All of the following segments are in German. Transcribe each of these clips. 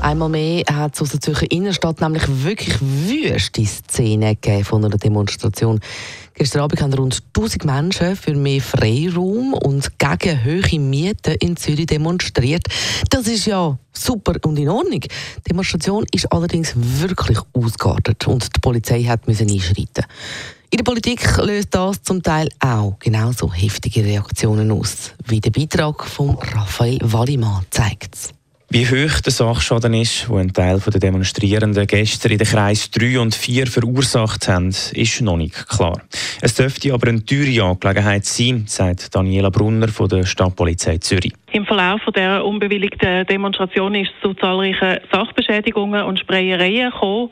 Einmal mehr hat es aus der Zürcher Innenstadt nämlich wirklich wüste Szenen gegeben von einer Demonstration. Gestern Abend haben rund 1000 Menschen für mehr Freiraum und gegen hohe Mieten in Zürich demonstriert. Das ist ja super und in Ordnung. Die Demonstration ist allerdings wirklich ausgeartet und die Polizei hat müssen einschreiten. In der Politik löst das zum Teil auch genauso heftige Reaktionen aus, wie der Beitrag von Raphael Wallimann zeigt. Wie hoch der Sachschaden ist, den ein Teil der Demonstrierenden gestern in den Kreis 3 und 4 verursacht haben, ist noch nicht klar. Es dürfte aber eine teure Angelegenheit sein, sagt Daniela Brunner von der Stadtpolizei Zürich. Im Verlauf der unbewilligten Demonstration ist es zu zahlreichen Sachbeschädigungen und Sprayereien gekommen.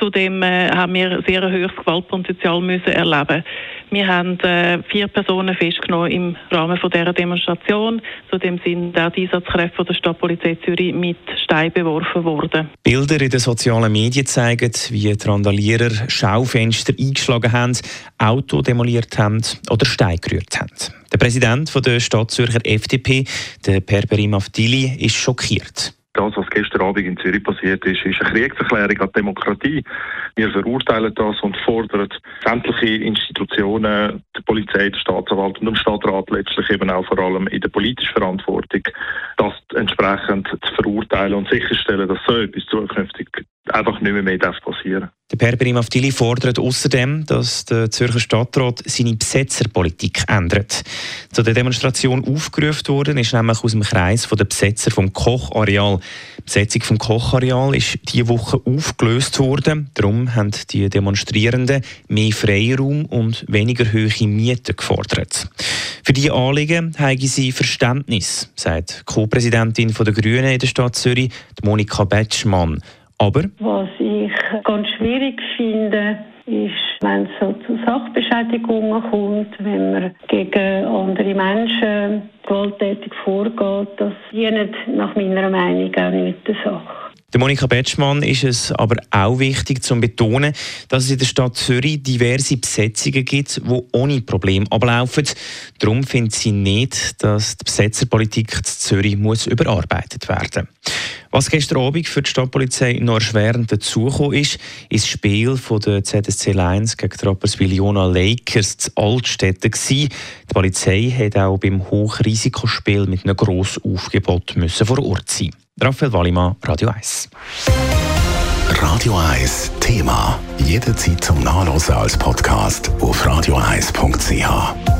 Zudem äh, haben wir sehr hohes Gewaltpotenzial müssen erleben. Wir haben äh, vier Personen festgenommen im Rahmen von dieser Demonstration. Zudem sind auch die Einsatzkräfte der Stadtpolizei Zürich mit Steinen beworfen worden. Bilder in den sozialen Medien zeigen, wie die Randalierer Schaufenster eingeschlagen haben, Auto demoliert haben oder Steine gerührt haben. Der Präsident der Stadt Zürcher FDP, der Perperim Avdili, ist schockiert. Das, was gestern Abend in Zürich passiert ist, ist eine Kriegserklärung an die Demokratie. Wir verurteilen das und fordern sämtliche Institutionen, die Polizei, der Staatsanwalt und den Stadtrat letztlich eben auch vor allem in der politischen Verantwortung, das entsprechend zu verurteilen und sicherstellen, dass so etwas zukünftig einfach nicht mehr, mehr passieren darf. Perberim Avdili fordert außerdem, dass der Zürcher Stadtrat seine Besetzerpolitik ändert. Zu der Demonstration aufgerufen worden ist nämlich aus dem Kreis der Besetzer vom Kochareal. Die Besetzung vom Kochareal ist diese Woche aufgelöst worden. Darum haben die Demonstrierenden mehr Freiraum und weniger hohe Mieten gefordert. Für diese Anliegen haben sie Verständnis, sagt Co-Präsidentin der Grünen in der Stadt Zürich, Monika Betschmann. Aber was ich ganz schwierig finde, ist, wenn es so zu Sachbeschädigungen kommt, wenn man gegen andere Menschen gewalttätig vorgeht, das dient nach meiner Meinung auch nicht der Sache. Der Monika Betschmann ist es aber auch wichtig zu betonen, dass es in der Stadt Zürich diverse Besetzungen gibt, die ohne Problem ablaufen. Darum findet sie nicht, dass die Besetzerpolitik in Zürich muss überarbeitet werden muss. Was gestern Abend für die Stadtpolizei noch erschwerend dazugekommen ist, ist das Spiel der ZSC Lions gegen die Rapperswil Jona Lakers zu Altstädten Die Polizei hat auch beim Hochrisikospiel mit einem grossen Aufgebot müssen vor Ort sein. Raphael Wallimann, Radio 1. Radio 1 Thema. Jederzeit zum Nachlesen als Podcast auf radio1.ch.